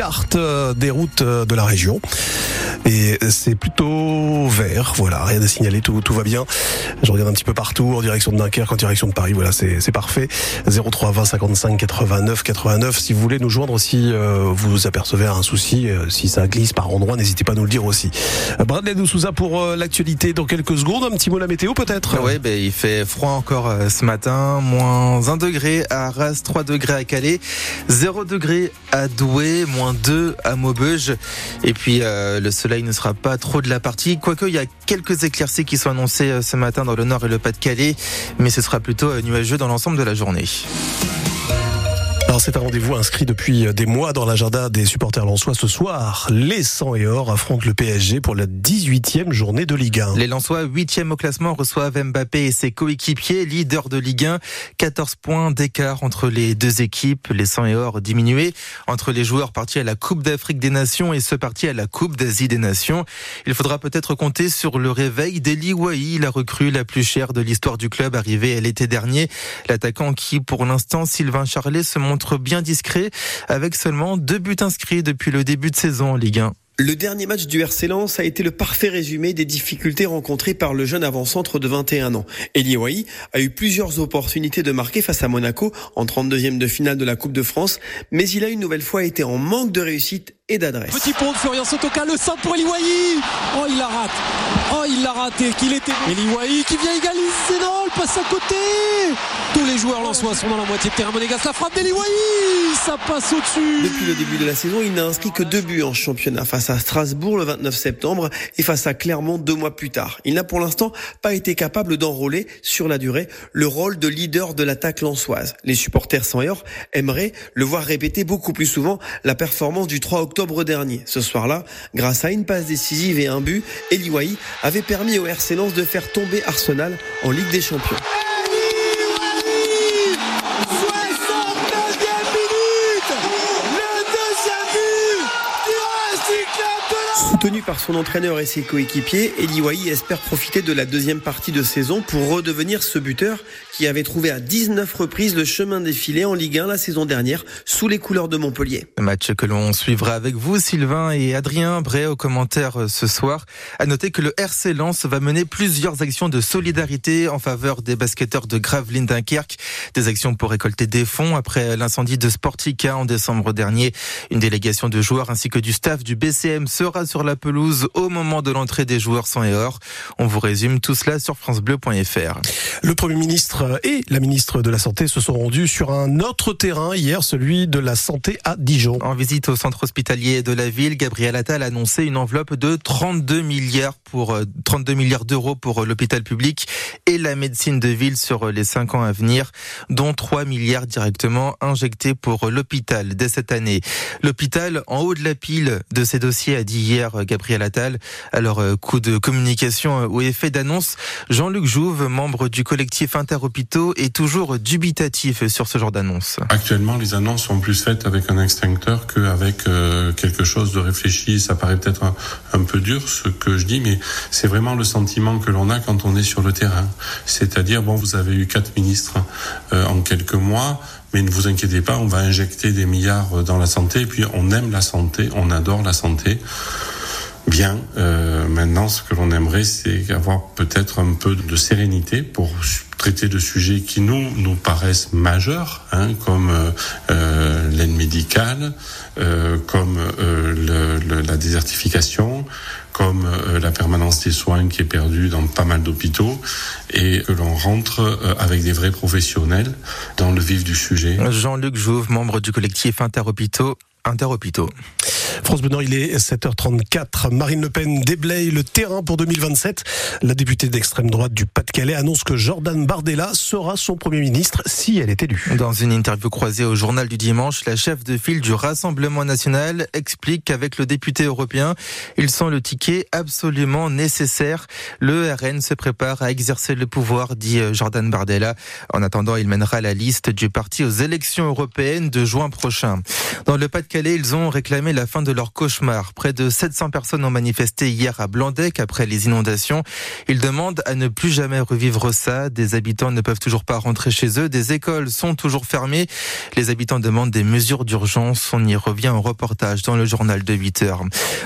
carte des routes de la région. Et c'est plutôt vert, voilà, rien à signaler, tout, tout va bien. Je regarde un petit peu partout, en direction de Dunkerque, en direction de Paris, voilà, c'est parfait. 03 20 55 89 89. Si vous voulez nous joindre, si euh, vous apercevez un souci, euh, si ça glisse par endroit, n'hésitez pas à nous le dire aussi. Euh, Bradley Souza pour l'actualité dans quelques secondes. Un petit mot de la météo peut-être? Oui, ben, il fait froid encore ce matin. Moins 1 degré à Arras, 3 degrés à Calais, 0 degré à Douai, moins 2 à Maubeuge. Et puis le soleil ne sera pas trop de la partie. Quoique, il y a quelques éclaircies qui sont annoncées ce matin dans le nord et le Pas-de-Calais. Mais ce sera plutôt nuageux dans l'ensemble de la journée. C'est un rendez-vous inscrit depuis des mois dans l'agenda des supporters lensois ce soir. Les 100 et or affrontent le PSG pour la 18e journée de Ligue 1. Les Lensois, 8e au classement, reçoivent Mbappé et ses coéquipiers, leaders de Ligue 1. 14 points d'écart entre les deux équipes. Les 100 et or diminués entre les joueurs partis à la Coupe d'Afrique des Nations et ceux partis à la Coupe d'Asie des Nations. Il faudra peut-être compter sur le réveil d'Eli Wahi, la recrue la plus chère de l'histoire du club arrivée l'été dernier. L'attaquant qui, pour l'instant, Sylvain Charlet se montre bien discret avec seulement deux buts inscrits depuis le début de saison en Ligue 1. Le dernier match du RC Lens a été le parfait résumé des difficultés rencontrées par le jeune avant-centre de 21 ans. Elie Wahi a eu plusieurs opportunités de marquer face à Monaco en 32e de finale de la Coupe de France, mais il a une nouvelle fois été en manque de réussite et d'adresse. Petit pont de Florian Sotoka, le centre pour Eliwahi. Oh, il la rate. Oh, il l'a raté. Qu'il était Eliwahi qui vient égaliser. Non, il passe à côté. Tous les joueurs lensois sont dans la moitié de terrain. Monégas, la frappe d'Eliwahi. Ça passe au-dessus. Depuis le début de la saison, il n'a inscrit que deux buts en championnat face à Strasbourg le 29 septembre et face à Clermont deux mois plus tard. Il n'a pour l'instant pas été capable d'enrôler sur la durée le rôle de leader de l'attaque lensoise. Les supporters sans aimeraient le voir répéter beaucoup plus souvent la performance du 3 octobre dernier. Ce soir-là, grâce à une passe décisive et un but, Eliwahi avait permis au RC Lens de faire tomber Arsenal en Ligue des Champions. Soutenu par son entraîneur et ses coéquipiers, Eli espère profiter de la deuxième partie de saison pour redevenir ce buteur qui avait trouvé à 19 reprises le chemin défilé en Ligue 1 la saison dernière sous les couleurs de Montpellier. Match que l'on suivra avec vous, Sylvain et Adrien Bray au commentaire euh, ce soir. À noter que le RC Lens va mener plusieurs actions de solidarité en faveur des basketteurs de Gravelines Dunkerque. Des actions pour récolter des fonds après l'incendie de Sportica en décembre dernier. Une délégation de joueurs ainsi que du staff du BCM sera sur la pelouse au moment de l'entrée des joueurs sans et. On vous résume tout cela sur francebleu.fr. Le Premier ministre et la ministre de la Santé se sont rendus sur un autre terrain hier, celui de la santé à Dijon. En visite au centre hospitalier de la ville, Gabriel Attal a annoncé une enveloppe de 32 milliards pour 32 euh, milliards d'euros pour euh, l'hôpital public et la médecine de ville sur euh, les 5 ans à venir, dont 3 milliards directement injectés pour l'hôpital dès cette année. L'hôpital en haut de la pile de ces dossiers a dit hier Gabriel Attal. Alors coup de communication ou effet d'annonce, Jean-Luc Jouve, membre du collectif Interhôpital est toujours dubitatif sur ce genre d'annonce. Actuellement, les annonces sont plus faites avec un extincteur qu'avec euh, quelque chose de réfléchi. Ça paraît peut-être un, peu dur ce que je dis, mais c'est vraiment le sentiment que l'on a quand on est sur le terrain. C'est-à-dire, bon, vous avez eu quatre ministres euh, en quelques mois. Mais ne vous inquiétez pas, on va injecter des milliards dans la santé. Et puis on aime la santé, on adore la santé. Bien, euh, maintenant ce que l'on aimerait, c'est avoir peut-être un peu de sérénité pour traiter de sujets qui nous nous paraissent majeurs, hein, comme euh, euh, l'aide médicale, euh, comme le, la désertification, comme la permanence des soins qui est perdue dans pas mal d'hôpitaux, et que l'on rentre avec des vrais professionnels dans le vif du sujet. Jean-Luc Jouve, membre du collectif Interhôpitaux. Interhôpitaux. France Benoît, il est 7h34. Marine Le Pen déblaye le terrain pour 2027. La députée d'extrême droite du Pas-de-Calais annonce que Jordan Bardella sera son Premier ministre si elle est élue. Dans une interview croisée au journal du dimanche, la chef de file du Rassemblement national explique qu'avec le député européen, ils sont le ticket absolument nécessaire. Le RN se prépare à exercer le pouvoir, dit Jordan Bardella. En attendant, il mènera la liste du parti aux élections européennes de juin prochain. Dans le pas Nord-Pas-de-Calais, ils ont réclamé la fin de leur cauchemar. Près de 700 personnes ont manifesté hier à Blandec après les inondations. Ils demandent à ne plus jamais revivre ça. Des habitants ne peuvent toujours pas rentrer chez eux. Des écoles sont toujours fermées. Les habitants demandent des mesures d'urgence. On y revient en reportage dans le journal de 8 heures.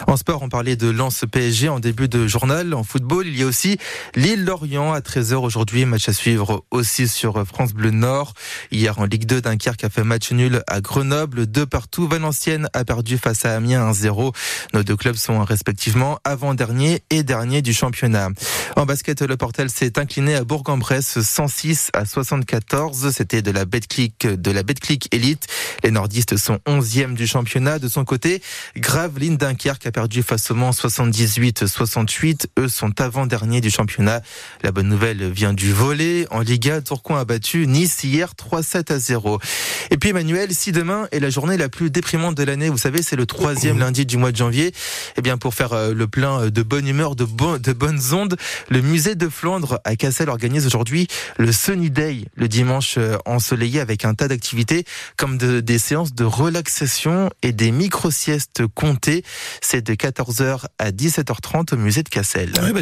En sport, on parlait de Lance PSG en début de journal. En football, il y a aussi Lille-Lorient à 13h aujourd'hui. Match à suivre aussi sur France Bleu Nord. Hier en Ligue 2, Dunkerque a fait match nul à Grenoble. Deux partout. Valenciennes a perdu face à Amiens 1-0. Nos deux clubs sont respectivement avant-dernier et dernier du championnat. En basket, le Portel s'est incliné à Bourg-en-Bresse 106 à 74. C'était de la Betclic, de la Betclic Elite. Les nordistes sont 11e du championnat. De son côté, Gravelines Dunkerque a perdu face au Mans 78-68. Eux sont avant-derniers du championnat. La bonne nouvelle vient du volet. En Liga, Tourcoing a battu Nice hier 3-7 à 0. Et puis Emmanuel, si demain est la journée la plus déprimante de l'année, vous savez, c'est le troisième lundi du mois de janvier, eh bien pour faire euh, le plein de bonne humeur, de, bonnes ondes, le musée de Flandre à Cassel organise aujourd'hui le Sunny Day, le dimanche euh, ensoleillé avec un tas d'activités comme de, des séances de relaxation et des micro-siestes comptées. C'est de 14h à 17h30 au musée de Cassel. Bah,